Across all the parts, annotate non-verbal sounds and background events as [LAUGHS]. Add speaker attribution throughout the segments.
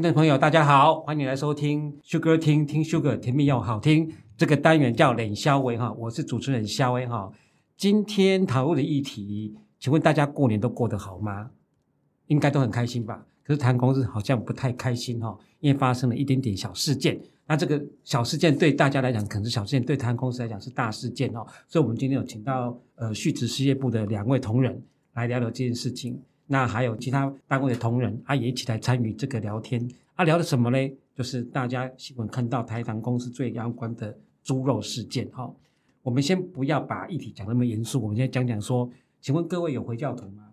Speaker 1: 听众朋友，大家好，欢迎来收听 Sugar 听听 Sugar 甜蜜又好听这个单元叫冷肖威哈，我是主持人肖威哈。今天讨论的议题，请问大家过年都过得好吗？应该都很开心吧？可是谈公司好像不太开心哈，因为发生了一点点小事件。那这个小事件对大家来讲可能是小事件，对谈公司来讲是大事件哦。所以，我们今天有请到呃旭职事业部的两位同仁来聊聊这件事情。那还有其他单位的同仁，啊，也一起来参与这个聊天。啊，聊的什么呢？就是大家新闻看到台糖公司最相关的猪肉事件。哈、哦，我们先不要把议题讲那么严肃，我们先讲讲说，请问各位有回教徒吗？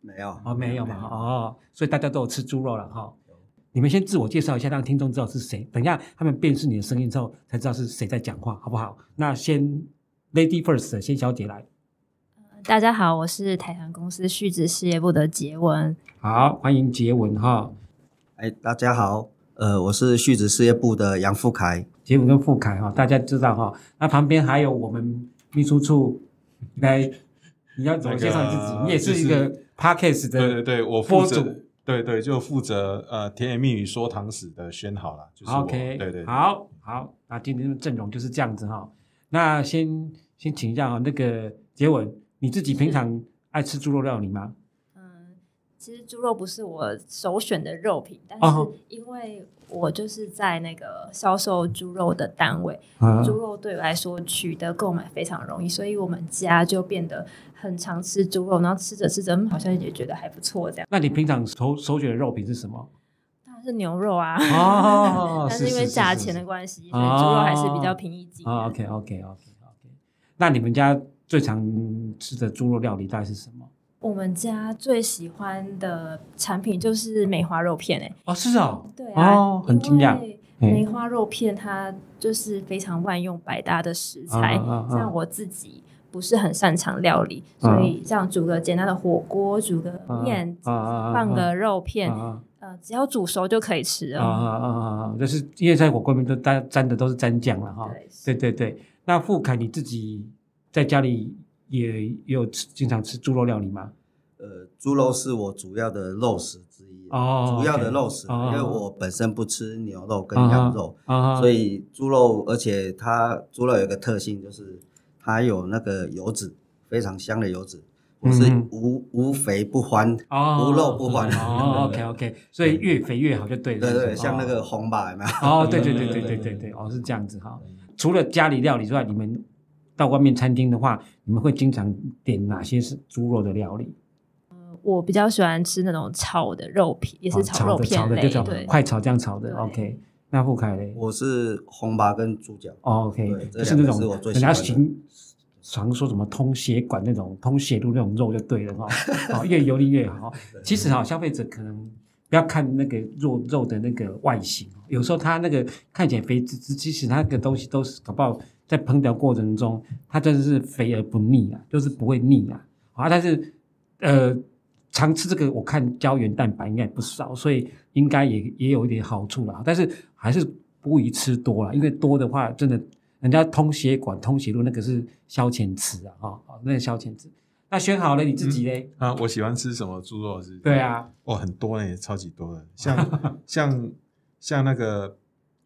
Speaker 2: 没有，
Speaker 1: 哦，没有嘛，哦，所以大家都有吃猪肉了，哈、哦。你们先自我介绍一下，让听众知道是谁。等一下他们辨识你的声音之后，才知道是谁在讲话，好不好？那先 Lady First，先小姐来。
Speaker 3: 大家好，我是台糖公司旭职事业部的杰文。
Speaker 1: 好，欢迎杰文哈。
Speaker 2: 哎，大家好，呃，我是旭职事业部的杨富凯。
Speaker 1: 杰文跟富凯哈，大家知道哈。那旁边还有我们秘书处来，你要怎么介绍你自己？你也是一个 Podcast 的，
Speaker 4: 对对对，我负责，对对，就负责呃甜言蜜语说糖史的宣好了。就是
Speaker 1: OK，对对，好好，那今天的阵容就是这样子哈。那先先请一下哈，那个杰文。你自己平常爱吃猪肉料理吗？
Speaker 3: 嗯，其实猪肉不是我首选的肉品，但是因为我就是在那个销售猪肉的单位，啊、猪肉对我来说取得购买非常容易，所以我们家就变得很常吃猪肉，然后吃着吃着好像也觉得还不错这样。
Speaker 1: 那你平常首首选的肉品是什么？
Speaker 3: 当然是牛肉啊，
Speaker 1: 哦，[LAUGHS]
Speaker 3: 但是因为价钱的关系，所以猪肉还是比较平易近。
Speaker 1: OK OK OK OK，那你们家？最常吃的猪肉料理大概是什么？
Speaker 3: 我们家最喜欢的产品就是梅花肉片诶、欸。
Speaker 1: 哦，是啊，
Speaker 3: 对啊，
Speaker 1: 哦、很惊讶。
Speaker 3: 梅花肉片它就是非常万用百搭的食材，嗯、像我自己不是很擅长料理，嗯、所以这样煮个简单的火锅，煮个面，嗯、放个肉片，嗯、呃，只要煮熟就可以吃了。啊啊啊
Speaker 1: 啊！就是因为在火锅里面都沾沾的都是沾酱了哈。对对对，那富凯你自己。在家里也有吃，经常吃猪肉料理吗？
Speaker 2: 呃，猪肉是我主要的肉食之一哦，主要的肉食，因为我本身不吃牛肉跟羊肉，所以猪肉，而且它猪肉有一个特性，就是它有那个油脂，非常香的油脂，我是无无肥不欢，哦无肉不欢。
Speaker 1: 哦，OK OK，所以越肥越好就对了。
Speaker 2: 对对，像那个红吧，有没有？
Speaker 1: 哦，对对对对对对对，哦是这样子哈。除了家里料理之外，你们。到外面餐厅的话，你们会经常点哪些是猪肉的料理？
Speaker 3: 我比较喜欢吃那种炒的肉皮，也是炒肉片类，
Speaker 1: 炒的快炒这样炒的。OK，那傅凯嘞？
Speaker 2: 我是红拔跟猪脚。
Speaker 1: OK，就是那种人家行常说什么通血管那种通血路那种肉就对了哈，[LAUGHS] 越油腻越好。其实哈，消费者可能不要看那个肉肉的那个外形，有时候它那个看起来肥滋滋，其实它那个东西都是搞不好。在烹调过程中，它真的是肥而不腻啊，就是不会腻啊。啊，但是呃，常吃这个，我看胶原蛋白应该也不少，所以应该也也有一点好处啦。但是还是不宜吃多了，因为多的话，真的人家通血管、通血路那个是消遣词啊，哈、哦，那个消遣词。那选好了你自己嘞、
Speaker 4: 嗯？啊，我喜欢吃什么猪肉是，
Speaker 1: 对啊，
Speaker 4: 哦，很多诶，超级多的，像 [LAUGHS] 像像那个。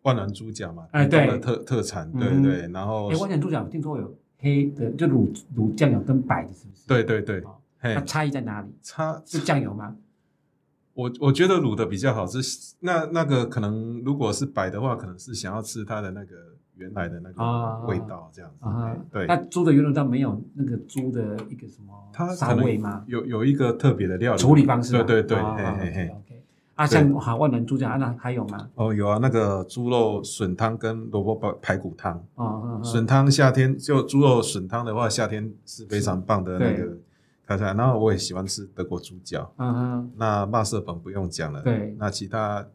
Speaker 4: 万峦猪脚嘛，哎，对，特特产，对对，然后，
Speaker 1: 哎，万峦猪脚听说有黑的，就卤卤酱油跟白的，是不是？
Speaker 4: 对对对，
Speaker 1: 它差异在哪里？
Speaker 4: 差
Speaker 1: 是酱油吗？
Speaker 4: 我我觉得卤的比较好吃，那那个可能如果是白的话，可能是想要吃它的那个原来的那个味道这样子。对，
Speaker 1: 那猪的原味道没有那个猪的一个什么它膻味吗？
Speaker 4: 有有一个特别的料理
Speaker 1: 处理方式，
Speaker 4: 对对对，嘿嘿嘿。
Speaker 1: 啊，像好万能猪脚，那还有吗？
Speaker 4: 哦，有啊，那个猪肉笋汤跟萝卜排排骨汤。哦，笋汤夏天就猪肉笋汤的话，夏天是非常棒的那个开菜。然后我也喜欢吃德国猪脚。嗯哼。那肉色粉不用讲了。对。那其他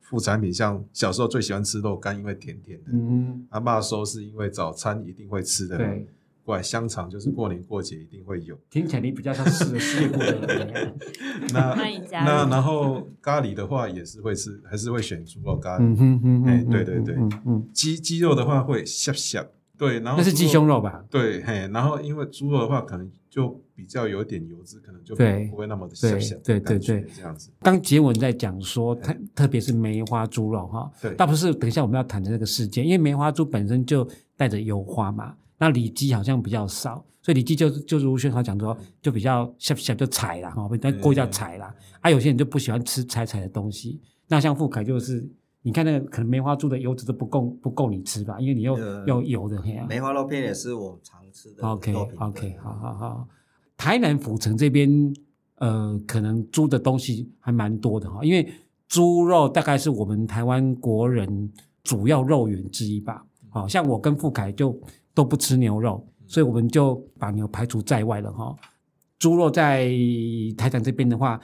Speaker 4: 副产品，像小时候最喜欢吃肉干，因为甜甜的。嗯。啊，肉松是因为早餐一定会吃的。对。怪香肠就是过年过节一定会有，
Speaker 1: 听起来你比较像是事业部的人。[LAUGHS]
Speaker 4: 那那然后咖喱的话也是会吃，还是会选猪肉咖喱。嗯哼哼，哎，对对对，嗯，鸡鸡肉的话会小小，对，然后
Speaker 1: 那是鸡胸肉吧？
Speaker 4: 对，嘿，然后因为猪肉的话可能就比较有点油脂，可能就不会那么的小小
Speaker 1: 对对对，
Speaker 4: 这样子。
Speaker 1: 刚杰文在讲说，特特别是梅花猪肉哈，
Speaker 4: 对，
Speaker 1: 倒不是等一下我们要谈的那个事件，因为梅花猪本身就带着油花嘛，那里脊好像比较少，所以里脊就就如宣豪讲说，就比较小小就柴啦哈，但过一下柴啦，啊，有些人就不喜欢吃柴柴的东西，那像富凯就是。你看那个可能梅花猪的油脂都不够不够你吃吧，因为你又要油的。
Speaker 2: 梅花肉片也是我常吃的。
Speaker 1: OK OK，好好好。台南府城这边呃，可能猪的东西还蛮多的哈，因为猪肉大概是我们台湾国人主要肉源之一吧。好像我跟富凯就都不吃牛肉，所以我们就把牛排除在外了哈。猪肉在台南这边的话，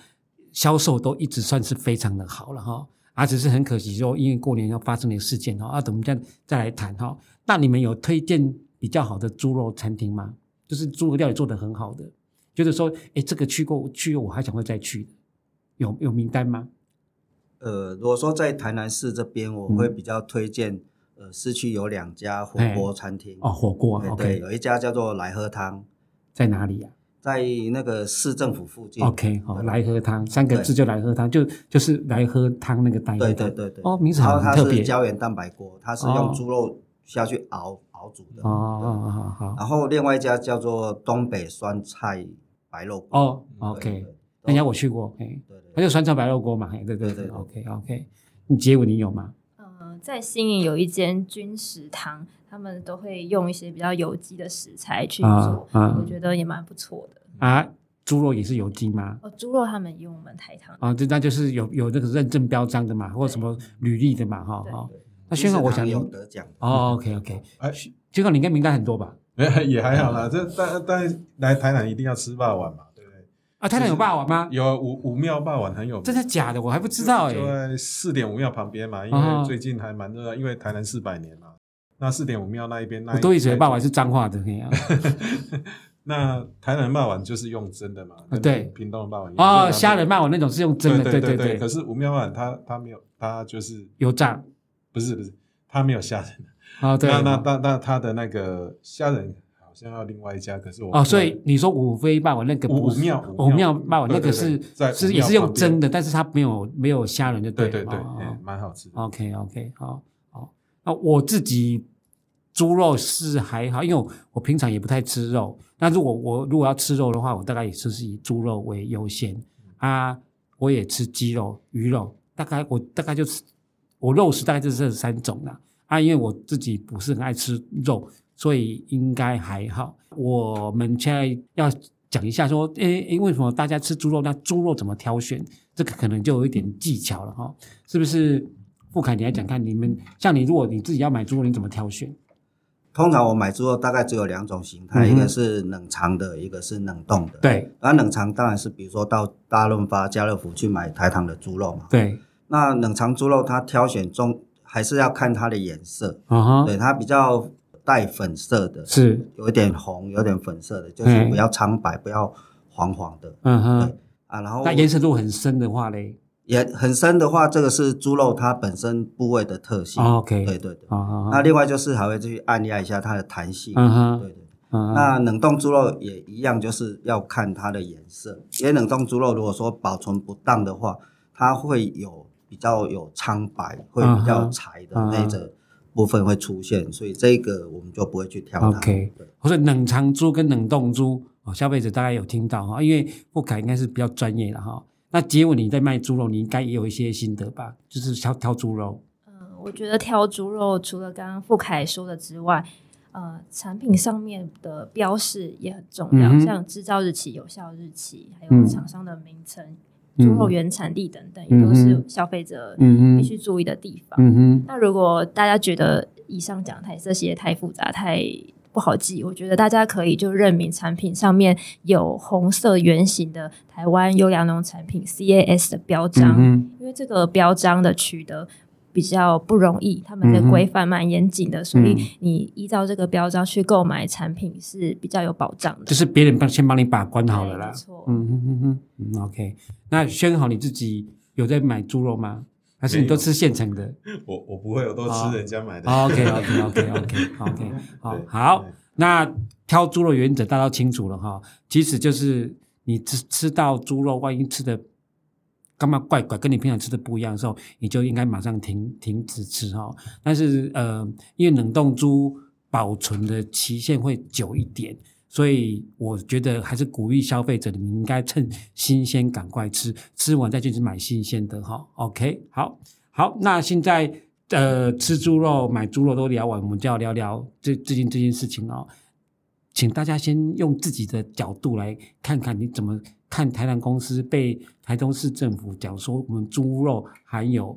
Speaker 1: 销售都一直算是非常的好了哈。啊，只是很可惜，说因为过年要发生的事件哈，啊，等我们再再来谈哈。那你们有推荐比较好的猪肉餐厅吗？就是猪肉料理做得很好的，就是说，哎，这个去过去，我还想会再去，有有名单吗？
Speaker 2: 呃，如果说在台南市这边，我会比较推荐，嗯、呃，市区有两家火锅餐厅
Speaker 1: 哦，火锅
Speaker 2: 对
Speaker 1: ，OK，
Speaker 2: 有一家叫做来喝汤，
Speaker 1: 在哪里呀、啊？
Speaker 2: 在那个市政府附近。
Speaker 1: OK，好，来喝汤三个字就来喝汤，就就是来喝汤那个单。
Speaker 2: 对对对对。
Speaker 1: 哦，名字好特别。它是胶
Speaker 2: 原蛋白锅，它是用猪肉下去熬熬煮的。
Speaker 1: 哦哦哦好。
Speaker 2: 然后另外一家叫做东北酸菜白肉锅。
Speaker 1: 哦，OK，那家我去过，哎，对对，它就酸菜白肉锅嘛，对对对，OK OK。你结尾你有吗？
Speaker 3: 嗯，在新营有一间军食堂。他们都会用一些比较有机的食材去做，啊啊、我觉得也蛮不错的。
Speaker 1: 啊，猪肉也是有机吗？
Speaker 3: 哦，猪肉他们用我们台糖
Speaker 1: 啊，这那就是有有那个认证标章的嘛，或者什么履历的嘛，哈哈。那轩哥，我想
Speaker 2: 有得奖
Speaker 1: 哦，OK OK。[LAUGHS] 哎，轩哥，你应该名单很多吧？
Speaker 4: 哎，[LAUGHS] 也还好啦。这但但来台南一定要吃霸碗嘛，对不对？
Speaker 1: 啊，台南有霸王吗？
Speaker 4: 有武武庙霸王很有名，
Speaker 1: 真的假的？我还不知道哎。
Speaker 4: 就在四点五庙旁边嘛，因为最近还蛮热，因为台南四百年嘛。那四点五庙那一边，那
Speaker 1: 我都以为霸王是脏话的，[LAUGHS]
Speaker 4: 那台南霸碗就是用真的嘛？
Speaker 1: 对，
Speaker 4: 屏东的霸碗
Speaker 1: 哦，虾仁霸碗那种是用真的，对对对。
Speaker 4: 可是五庙霸碗它它没有，它就是
Speaker 1: 有炸，
Speaker 4: 不是不是，它没有虾仁
Speaker 1: 啊。对，
Speaker 4: 那那那那它的那个虾仁好像要另外一家，可是我
Speaker 1: 哦，所以你说五妃霸碗那个
Speaker 4: 武庙
Speaker 1: 五庙霸碗那个是是也是用蒸的，但是它没有没有虾仁，就对
Speaker 4: 对对，蛮好吃。
Speaker 1: OK OK 好。那我自己猪肉是还好，因为我，我平常也不太吃肉。那如果我如果要吃肉的话，我大概也是以猪肉为优先啊。我也吃鸡肉、鱼肉，大概我大概就是我肉食大概就是这三种啦。啊，因为我自己不是很爱吃肉，所以应该还好。我们现在要讲一下说，诶诶，为什么大家吃猪肉？那猪肉怎么挑选？这个可能就有一点技巧了哈，是不是？富凯，你来讲看，你们像你，如果你自己要买猪肉，你怎么挑选？
Speaker 2: 通常我买猪肉大概只有两种形态，嗯、一个是冷藏的，一个是冷冻的。
Speaker 1: 对，
Speaker 2: 那冷藏当然是比如说到大润发、家乐福去买台糖的猪肉嘛。
Speaker 1: 对，
Speaker 2: 那冷藏猪肉它挑选中还是要看它的颜色。啊、uh huh、对，它比较带粉色的，是有一点红、有点粉色的，就是不要苍白，不要黄黄的。嗯哼，啊，然后
Speaker 1: 那颜色如果很深的话嘞？
Speaker 2: 也很深的话，这个是猪肉它本身部位的特性。
Speaker 1: OK，
Speaker 2: 对对对。那另外就是还会去按压一下它的弹性。嗯哼，对对。那冷冻猪肉也一样，就是要看它的颜色。因为冷冻猪肉如果说保存不当的话，它会有比较有苍白，会比较柴的那个部分会出现，所以这个我们就不会去挑它。
Speaker 1: OK，或者冷藏猪跟冷冻猪，消费者大概有听到哈，因为富凯应该是比较专业的哈。那结尾你在卖猪肉，你应该也有一些心得吧？就是挑挑猪肉。
Speaker 3: 嗯，我觉得挑猪肉除了刚刚富凯说的之外，呃，产品上面的标示也很重要，嗯、像制造日期、有效日期，还有厂商的名称、猪、嗯、肉原产地等等，嗯、也都是消费者必须注意的地方。那如果大家觉得以上讲太这些太复杂、太不好记，我觉得大家可以就认明产品上面有红色圆形的台湾优良农产品 CAS 的标章，嗯、因为这个标章的取得比较不容易，他们的规范蛮严谨的，嗯、所以你依照这个标章去购买产品是比较有保障的。
Speaker 1: 就是别人帮先帮你把关好了啦，没错。嗯哼哼哼，嗯，OK。那宣好你自己有在买猪肉吗？还是你都吃现成的？
Speaker 4: 我我不会，我都吃人家买的。
Speaker 1: OK OK OK OK OK，[LAUGHS] 好，好，那挑猪肉原则大家都清楚了哈。其实就是你吃吃到猪肉，万一吃的干嘛怪怪，跟你平常吃的不一样的时候，你就应该马上停停止吃哈。但是呃，因为冷冻猪保存的期限会久一点。所以我觉得还是鼓励消费者，你们应该趁新鲜赶快吃，吃完再进去买新鲜的哈。OK，好，好，那现在呃吃猪肉、买猪肉都聊完，我们就要聊聊这最近这件事情哦。请大家先用自己的角度来看看，你怎么看台南公司被台中市政府讲说我们猪肉含有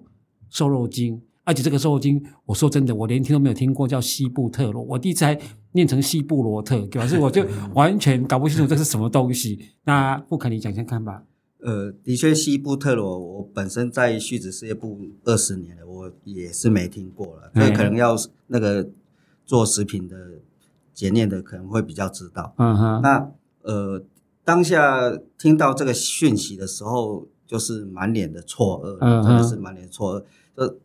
Speaker 1: 瘦肉精。而且这个瘦肉精，我说真的，我连听都没有听过，叫西布特罗，我第一次还念成西布罗特，表示我就 [LAUGHS] 完全搞不清楚这是什么东西。那不肯，你讲讲看吧。
Speaker 2: 呃，的确，西部特罗，我本身在续子事业部二十年了，我也是没听过了。那可能要那个做食品的检验的，可能会比较知道。嗯哼。那呃，当下听到这个讯息的时候，就是满脸的错愕，嗯、真的是满脸错愕。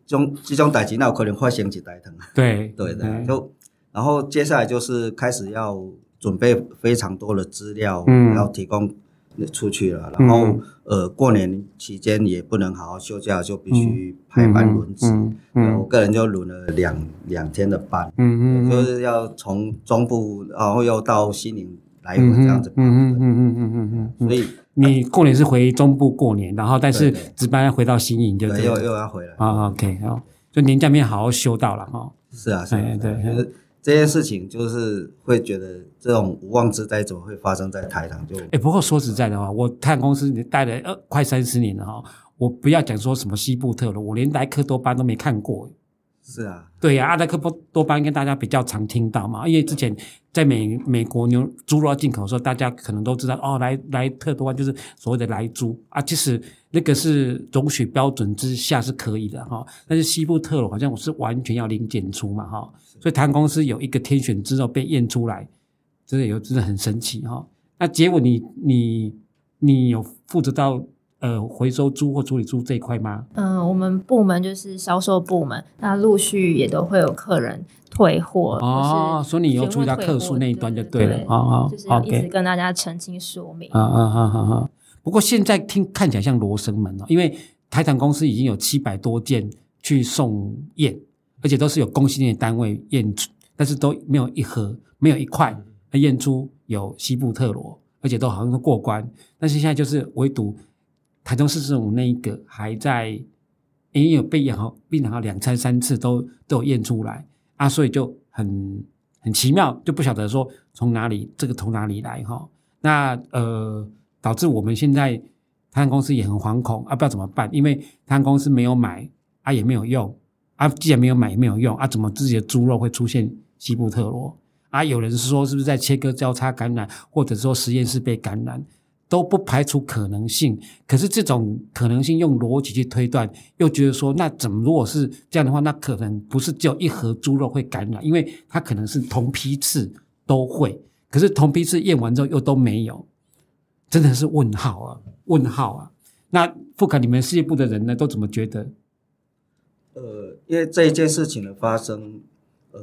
Speaker 2: 这种这种打击，那有可能发生几代疼。
Speaker 1: 对
Speaker 2: 对的，就然后接下来就是开始要准备非常多的资料，嗯，要提供出去了。然后呃，过年期间也不能好好休假，就必须排班轮值。嗯，我个人就轮了两两天的班，嗯嗯，就是要从中部，然后又到西宁来回这样子。嗯嗯嗯嗯嗯嗯嗯，所以。
Speaker 1: 你过年是回中部过年，然后但是值班要回到新营，就对，
Speaker 2: 又又要回来
Speaker 1: 啊。OK，好，就年假没好好休到了哈。
Speaker 2: 是啊，是啊，对，就是这件事情，就是会觉得这种无妄之灾怎么会发生在台糖？就
Speaker 1: 哎，不过说实在的话，我台糖公司待了呃快三十年了哈，我不要讲说什么西部特了，我连莱克多巴都没看过。
Speaker 2: 是啊，
Speaker 1: 对呀、阿德克多巴跟大家比较常听到嘛，因为之前在美美国牛猪肉进口的时候，大家可能都知道哦，莱莱特多就是所谓的莱猪啊，其实那个是容许标准之下是可以的哈，但是西部特罗好像我是完全要零检出嘛哈，所以台糖公司有一个天选之肉被验出来，真的有真的很神奇哈。那结果你你你有负责到？呃，回收猪或处理猪这一块吗？
Speaker 3: 嗯、呃，我们部门就是销售部门，那陆续也都会有客人退货。
Speaker 1: 哦，所以你要注意到客诉那一端就对了。啊啊，
Speaker 3: 就是一直跟大家澄清说明。
Speaker 1: 啊啊啊啊啊！不过现在听看起来像罗生门哦，因为台糖公司已经有七百多件去送验，而且都是有公信力的单位验出，但是都没有一盒，没有一块验出有西部特罗，而且都好像都过关。但是现在就是唯独。台中市政府那一个还在，因为有被验好，病人好两餐三次都都有验出来啊，所以就很很奇妙，就不晓得说从哪里这个从哪里来哈。那呃，导致我们现在台糖公司也很惶恐啊，不知道怎么办，因为台糖公司没有买啊，也没有用啊，既然没有买也没有用啊，怎么自己的猪肉会出现西布特罗啊？有人是说是不是在切割交叉感染，或者说实验室被感染？都不排除可能性，可是这种可能性用逻辑去推断，又觉得说，那怎么如果是这样的话，那可能不是只有一盒猪肉会感染，因为它可能是同批次都会，可是同批次验完之后又都没有，真的是问号啊，问号啊！那富凯，你们事业部的人呢，都怎么觉得？
Speaker 2: 呃，因为这一件事情的发生，呃，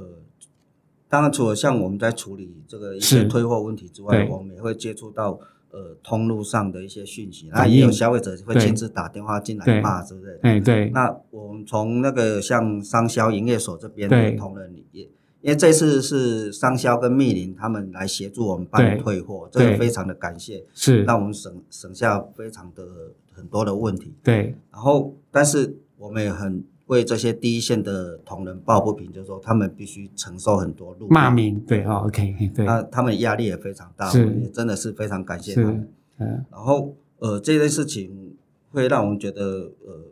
Speaker 2: 当然除了像我们在处理这个一些退货问题之外，我们也会接触到。呃，通路上的一些讯息，那也有消费者会亲自打电话进来骂，是不是？
Speaker 1: 哎，对。
Speaker 2: 那我们从那个像商销营业所这边的同仁也，因为这次是商销跟密林他们来协助我们办退货，这个非常的感谢，是让我们省省下非常的很多的问题。
Speaker 1: 对。
Speaker 2: 然后，但是我们也很。为这些第一线的同仁抱不平，就是说他们必须承受很多路。
Speaker 1: 骂名，对啊，OK，对，
Speaker 2: 那他们压力也非常大，是。也真的是非常感谢他们。嗯，然后呃，这件事情会让我们觉得呃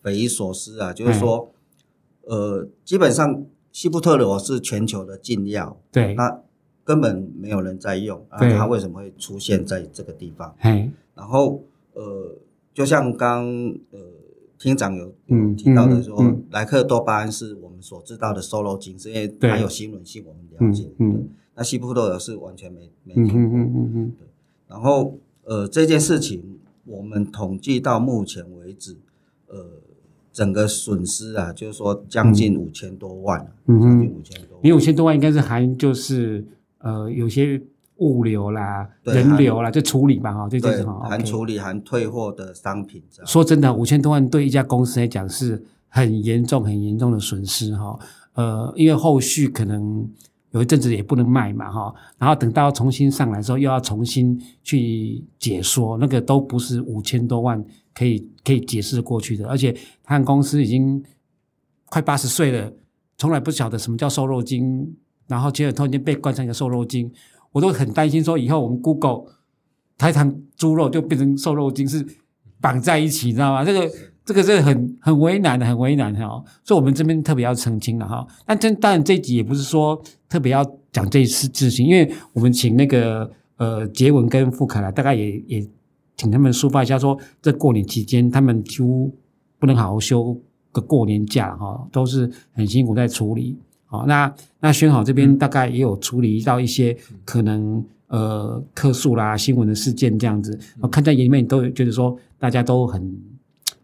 Speaker 2: 匪夷所思啊，就是说呃，基本上西布特罗是全球的禁药，
Speaker 1: 对，
Speaker 2: 那根本没有人在用，啊，它为什么会出现在这个地方？嗯，然后呃，就像刚呃。厅长有提到的说，莱克多巴胺是我们所知道的瘦肉精，是因为它有新闻性，我们了解。嗯，那西布特罗是完全没没听过。嗯嗯嗯嗯。对，然后呃，这件事情我们统计到目前为止，呃，整个损失啊，就是说将近五千多万，
Speaker 1: 嗯
Speaker 2: 将近五千多万，
Speaker 1: 你五千多万应该是含就是呃有些物流啦、人流啦，就处理吧哈，这就是哈，
Speaker 2: 含处理含退货的商品。
Speaker 1: 说真的，五千多万对一家公司来讲是很严重、很严重的损失哈。呃，因为后续可能有一阵子也不能卖嘛哈，然后等到重新上来之后，又要重新去解说，那个都不是五千多万可以可以解释过去的。而且他们公司已经快八十岁了，从来不晓得什么叫瘦肉精，然后结果突然间被冠上一个瘦肉精。我都很担心，说以后我们 Google 台糖猪肉就变成瘦肉精是绑在一起，你知道吗？这个这个是很很为难的，很为难哈。所以，我们这边特别要澄清了哈。但这当然这一集也不是说特别要讲这一次事情，因为我们请那个呃杰文跟富凯来，大概也也请他们抒发一下说，说这过年期间他们几乎不能好好休个过年假哈，都是很辛苦在处理。好，那那宣好这边大概也有处理到一些可能呃客诉啦、新闻的事件这样子，我看在眼里面都觉得说大家都很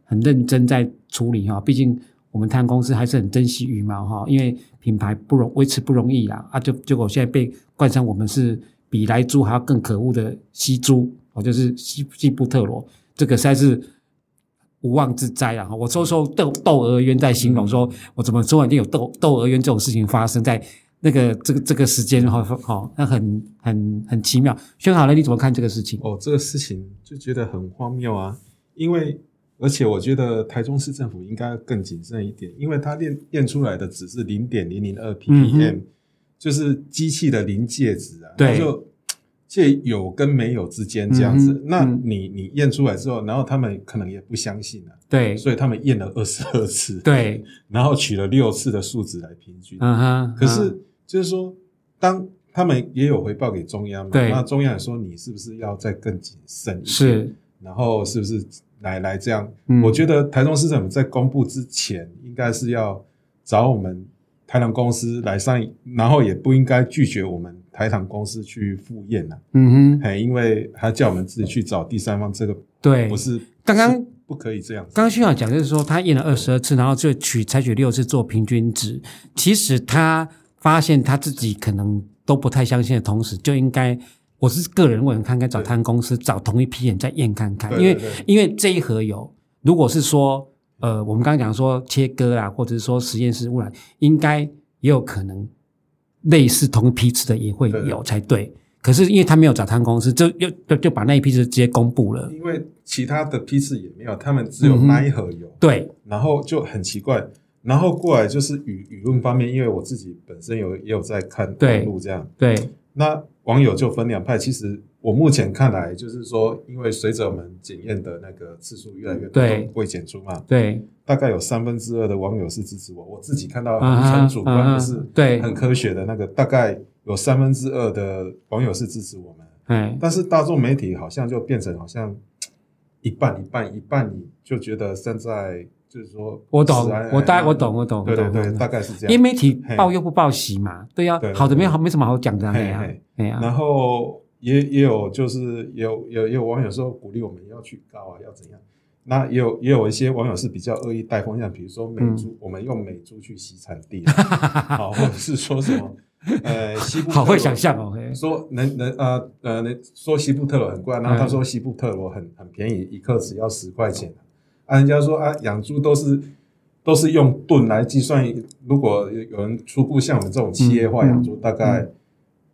Speaker 1: 很认真在处理哈，毕竟我们台糖公司还是很珍惜羽毛哈，因为品牌不容维持不容易啦啊，就结果现在被冠上我们是比莱猪还要更可恶的西猪哦，就是西西布特罗，这个实在是。无妄之灾啊！我说说窦窦娥冤在形容说，我怎么昨晚就有窦窦娥冤这种事情发生在那个这个这个时间哈，好，那很很很奇妙。宣好了，你怎么看这个事情？
Speaker 4: 哦，这个事情就觉得很荒谬啊！因为而且我觉得台中市政府应该更谨慎一点，因为它验验出来的只是零点零零二 ppm，就是机器的临界值啊，
Speaker 1: 对。
Speaker 4: 介有跟没有之间这样子，嗯、那你你验出来之后，然后他们可能也不相信啊，
Speaker 1: 对，
Speaker 4: 所以他们验了二十二次，
Speaker 1: 对，[LAUGHS]
Speaker 4: 然后取了六次的数值来平均，
Speaker 1: 嗯哼，
Speaker 4: 可是就是说，当他们也有回报给中央嘛，
Speaker 1: 对，
Speaker 4: 那中央也说你是不是要再更谨慎一点，
Speaker 1: 是，
Speaker 4: 然后是不是来来这样？
Speaker 1: 嗯、
Speaker 4: 我觉得台中市政府在公布之前，应该是要找我们台南公司来上，然后也不应该拒绝我们。台糖公司去复验呐，
Speaker 1: 嗯
Speaker 4: 哼，因为他叫我们自己去找第三方，这个
Speaker 1: 对，
Speaker 4: 不是
Speaker 1: 刚刚
Speaker 4: 不可以这样。
Speaker 1: 刚刚轩豪讲就是说，他验了二十二次，然后就取采取六次做平均值。其实他发现他自己可能都不太相信的同时，就应该，我是个人问，看看找他们公司找同一批人再验看看，因为因为这一盒油，如果是说呃，我们刚刚讲说切割啊，或者是说实验室污染，应该也有可能。类似同批次的也会有才对，对，可是因为他没有找他们公司，就又就就把那一批次直接公布了。
Speaker 4: 因为其他的批次也没有，他们只有那一盒有。
Speaker 1: 嗯、对，
Speaker 4: 然后就很奇怪，然后过来就是舆舆论方面，因为我自己本身有也有在看网路这样。
Speaker 1: 对，对
Speaker 4: 那网友就分两派，其实。我目前看来，就是说，因为随着我们检验的那个次数越来越多，未检出嘛。
Speaker 1: 对，
Speaker 4: 大概有三分之二的网友是支持我。我自己看到很主观的是，对，很科学的那个，大概有三分之二的网友是支持我们。嗯，但是大众媒体好像就变成好像一半一半一半，你就觉得现在就是说，
Speaker 1: 我懂，我大我懂，我懂，
Speaker 4: 对对对，大概是这样。
Speaker 1: 因为媒体报又不报喜嘛，对呀，好的没好没什么好讲的，哎呀，哎呀，
Speaker 4: 然后。也也有，就是有有也有网友说鼓励我们要去告啊，要怎样？那也有也有一些网友是比较恶意带风向，比如说美猪，嗯、我们用美猪去洗产地，[LAUGHS] 好，或者是说什么呃西部
Speaker 1: 好会想象哦，
Speaker 4: 说能能呃呃，说西部特罗很贵，然后他说西部特罗很很便宜，一克只要十块钱。啊，人家说啊，养猪都是都是用吨来计算，如果有人初步像我们这种企业化养猪，大概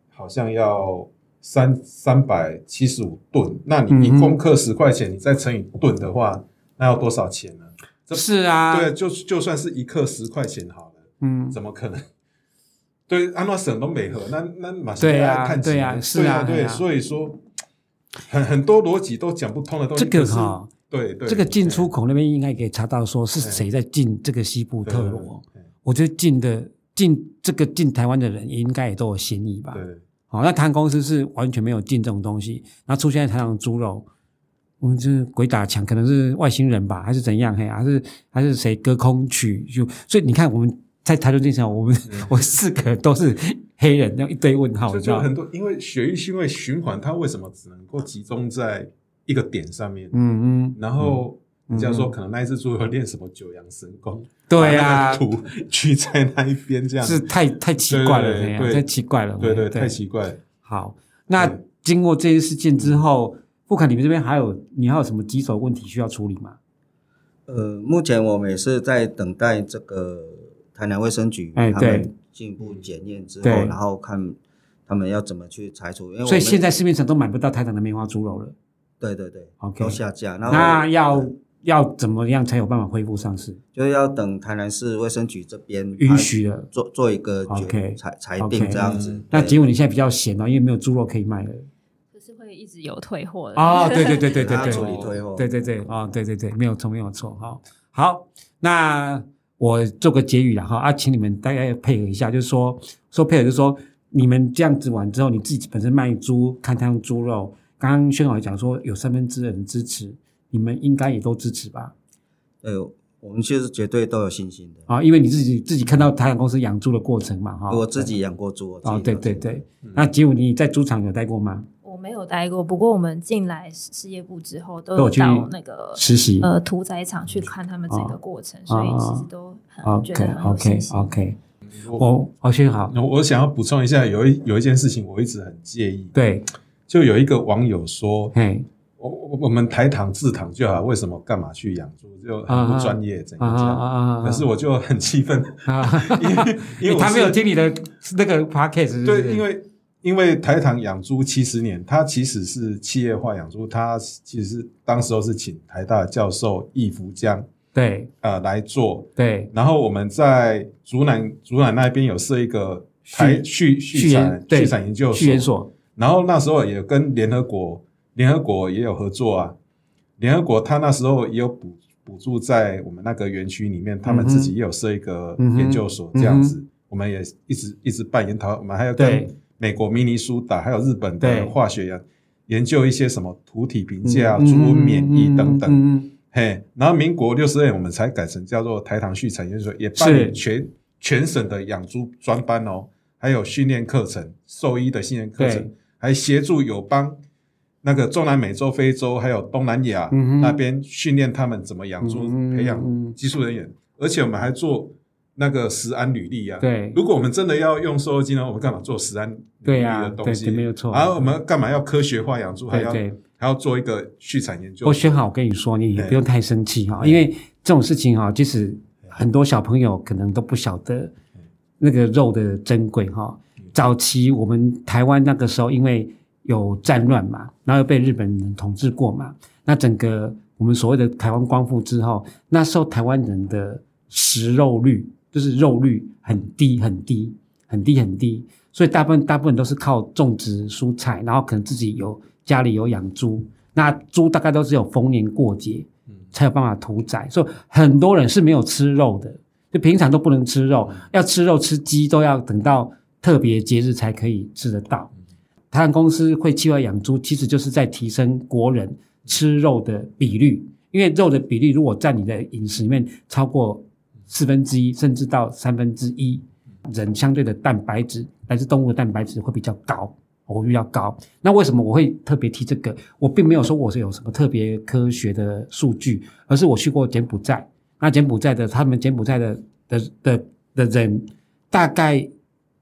Speaker 4: 好像要。三三百七十五吨，那你一公克十块钱，你再乘以吨的话，那要多少钱呢？这
Speaker 1: 是啊，
Speaker 4: 对，就就算是一克十块钱好了，嗯，怎么可能？[LAUGHS] 对，安那省都美和，那那马上要看钱，
Speaker 1: 对啊，是啊，
Speaker 4: 对，所以说很很多逻辑都讲不通的东西。
Speaker 1: 这个哈，
Speaker 4: 对对，
Speaker 1: 这个进出口那边应该可以查到，说是谁在进这个西部特罗？我觉得进的进这个进台湾的人，应该也都有嫌疑吧？
Speaker 4: 对。
Speaker 1: 好，那台糖公司是完全没有进这种东西，然后出现在台糖猪肉，我们就是鬼打墙，可能是外星人吧，还是怎样？嘿，还是还是谁隔空取？就所以你看，我们在台中进场，我们、嗯、[LAUGHS] 我四个都是黑人，那一堆问号，
Speaker 4: 就很多，因为血液因为循环，它为什么只能够集中在一个点上面？
Speaker 1: 嗯嗯，
Speaker 4: 然后人家说可能那一只猪会练什么九阳神功，[LAUGHS]
Speaker 1: 对呀，
Speaker 4: 土 [LAUGHS] 聚在那一边这样，
Speaker 1: 是太太奇怪了，对，太奇怪了，
Speaker 4: 对对，太奇怪了。
Speaker 1: 好，那经过这些事件之后，不凯，你们这边还有你还有什么棘手问题需要处理吗？
Speaker 2: 呃，目前我们也是在等待这个台南卫生局他们进一步检验之后，然后看他们要怎么去拆除。因为
Speaker 1: 所以现在市面上都买不到台南的梅花猪肉了。
Speaker 2: 对对对，OK，都下架。
Speaker 1: 那要。要怎么样才有办法恢复上市？
Speaker 2: 就是要等台南市卫生局这边
Speaker 1: 允许了，
Speaker 2: 做做一个决裁裁定这样子。
Speaker 1: 那结果你现在比较闲啊，因为没有猪肉可以卖了。
Speaker 3: 可是会一直有退货的
Speaker 1: 哦，对对对对对对，
Speaker 2: 处理退货，
Speaker 1: 对对对啊，对对对，没有错没有错哈。好，那我做个结语了哈啊，请你们大概配合一下，就是说说配合，就是说你们这样子完之后，你自己本身卖猪，看他用猪肉，刚刚宣导讲说有三分之二人支持。你们应该也都支持吧？
Speaker 2: 呃，我们其实绝对都有信心的
Speaker 1: 啊，因为你自己自己看到台糖公司养猪的过程嘛，哈。
Speaker 2: 我自己养过猪
Speaker 1: 哦，对对对。那吉武，你在猪场有待过吗？
Speaker 3: 我没有待过，不过我们进来事业部之后，都有到那个
Speaker 1: 实习
Speaker 3: 呃屠宰场去看他们整个过程，所以其实都很觉得很
Speaker 1: OK OK。我我先好，
Speaker 4: 我想要补充一下，有一有一件事情我一直很介意，
Speaker 1: 对，
Speaker 4: 就有一个网友说，嘿。我我们台糖制糖就好，为什么干嘛去养猪？就很不专业，怎样可是我就很气愤，[LAUGHS] 因为他
Speaker 1: 没有听你的那个 podcast。
Speaker 4: 对，因为因为台糖养猪七十年，它其实是企业化养猪，它其实是当时候是请台大教授易福江
Speaker 1: 对
Speaker 4: 呃来做
Speaker 1: 对，
Speaker 4: 然后我们在竹南竹南那边有设一个台畜畜产畜产研究所，然后那时候也跟联合国。联合国也有合作啊，联合国他那时候也有补补助在我们那个园区里面，他们自己也有设一个研究所这样子，我们也一直一直办研讨，我们还要跟美国明尼苏达还有日本的化学研研究一些什么土体评价、猪瘟免疫等等，嘿，然后民国六十年我们才改成叫做台糖畜产研究所，也办理全全省的养猪专班哦，还有训练课程、兽医的训练课程，还协助友邦。那个中南美洲、非洲还有东南亚那边训练他们怎么养猪，培养技术人员，而且我们还做那个食安履历啊。
Speaker 1: 对，
Speaker 4: 如果我们真的要用瘦肉精呢，我们干嘛做食安履历的东西？
Speaker 1: 对，没有错。
Speaker 4: 然后我们干嘛要科学化养猪？还要还要做一个畜产研究？
Speaker 1: 我选好，我跟你说，你也不用太生气哈，因为这种事情哈，即使很多小朋友可能都不晓得那个肉的珍贵哈。早期我们台湾那个时候，因为有战乱嘛，然后又被日本人统治过嘛，那整个我们所谓的台湾光复之后，那时候台湾人的食肉率就是肉率很低很低很低很低，所以大部分大部分都是靠种植蔬菜，然后可能自己有家里有养猪，那猪大概都是有逢年过节才有办法屠宰，所以很多人是没有吃肉的，就平常都不能吃肉，要吃肉吃鸡都要等到特别节日才可以吃得到。台糖公司会计划养猪，其实就是在提升国人吃肉的比率。因为肉的比例如果在你的饮食里面超过四分之一，甚至到三分之一，人相对的蛋白质来自动物的蛋白质会比较高，会比较高。那为什么我会特别提这个？我并没有说我是有什么特别科学的数据，而是我去过柬埔寨。那柬埔寨的他们柬埔寨的的的的人，大概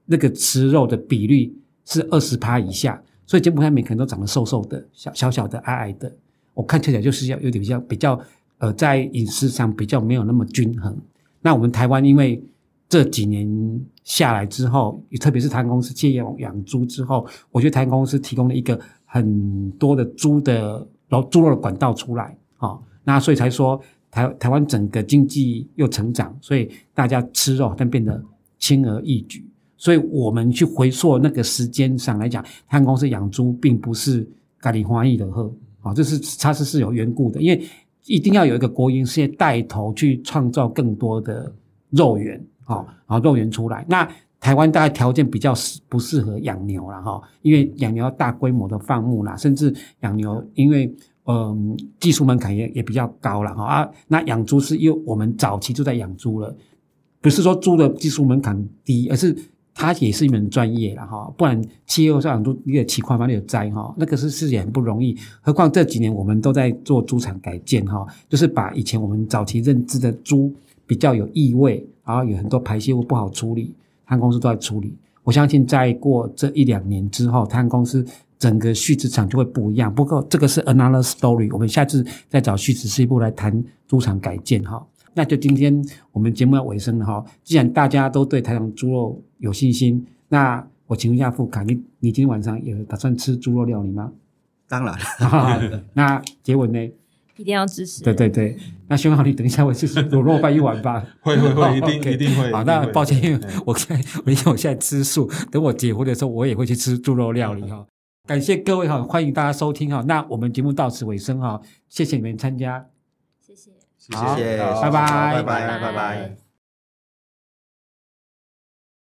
Speaker 1: 那个吃肉的比率。是二十趴以下，所以柬埔寨每个人都长得瘦瘦的，小小小的、矮矮的。我看起来就是要有点比较比较，呃，在饮食上比较没有那么均衡。那我们台湾因为这几年下来之后，特别是台湾公司借用养猪之后，我觉得台湾公司提供了一个很多的猪的然后猪肉的管道出来，哦，那所以才说台台湾整个经济又成长，所以大家吃肉但变得轻而易举。所以我们去回溯那个时间上来讲，台糖公司养猪并不是咖喱花艺的喝啊，这是它是是有缘故的，因为一定要有一个国营事业带头去创造更多的肉源啊，然后肉源出来。那台湾大概条件比较适不适合养牛了哈，因为养牛要大规模的放牧啦，甚至养牛因为嗯技术门槛也也比较高了哈啊，那养猪是因为我们早期就在养猪了，不是说猪的技术门槛低，而是它也是一门专业了哈，不然企业上都一个起矿房有灾哈，那个是事情很不容易。何况这几年我们都在做猪场改建哈，就是把以前我们早期认知的猪比较有异味，然后有很多排泄物不好处理，他公司都在处理。我相信再过这一两年之后，他公司整个畜殖场就会不一样。不过这个是 another story，我们下次再找畜饲师部来谈猪场改建哈。那就今天我们节目要尾声了哈。既然大家都对台糖猪肉有信心，那我请问一下富卡，你你今天晚上有打算吃猪肉料理吗？
Speaker 2: 当然
Speaker 1: 了。[LAUGHS] 那结文呢？
Speaker 3: 一定要支持。
Speaker 1: 对对对。那希望你等一下我去吃卤肉饭一碗吧。[LAUGHS]
Speaker 4: 会会会，[LAUGHS] 一定一定会。
Speaker 1: 好，那抱歉，因为我现因为我现在吃素，等我结婚的时候，我也会去吃猪肉料理哈。感谢各位哈，欢迎大家收听哈。那我们节目到此尾声哈，谢谢你们参加。
Speaker 2: 谢
Speaker 1: 谢。拜，
Speaker 2: 拜拜，拜拜。